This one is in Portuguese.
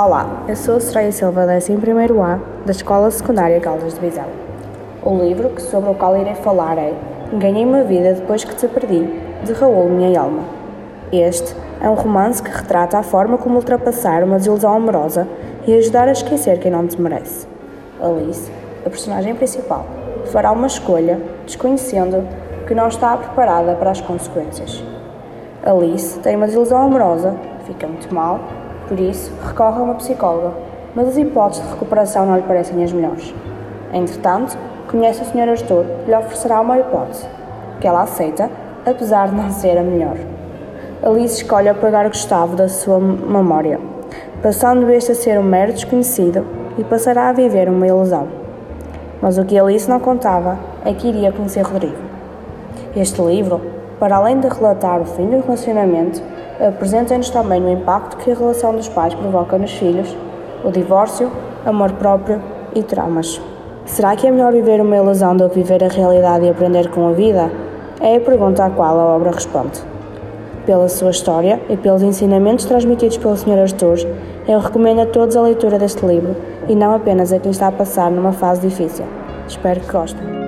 Olá, eu sou a Soraya Silva, da 1 A, da Escola Secundária Caldas de Vizela. O livro sobre o qual irei falar é Ganhei uma vida depois que te perdi, de Raul Minha Alma. Este é um romance que retrata a forma como ultrapassar uma desilusão amorosa e ajudar a esquecer quem não te merece. Alice, a personagem principal, fará uma escolha desconhecendo que não está preparada para as consequências. Alice tem uma desilusão amorosa, fica muito mal por isso, recorre a uma psicóloga, mas as hipóteses de recuperação não lhe parecem as melhores. Entretanto, conhece o Sr. Arthur e lhe oferecerá uma hipótese, que ela aceita, apesar de não ser a melhor. Alice escolhe apagar Gustavo da sua memória, passando este a ser um mero desconhecido e passará a viver uma ilusão. Mas o que Alice não contava é que iria conhecer Rodrigo. Este livro, para além de relatar o fim do relacionamento, apresenta-nos também o impacto que a relação dos pais provoca nos filhos, o divórcio, amor próprio e traumas. Será que é melhor viver uma ilusão do que viver a realidade e aprender com a vida? É a pergunta à qual a obra responde. Pela sua história e pelos ensinamentos transmitidos pelo Sr. Arthur, eu recomendo a todos a leitura deste livro e não apenas a quem está a passar numa fase difícil. Espero que gostem.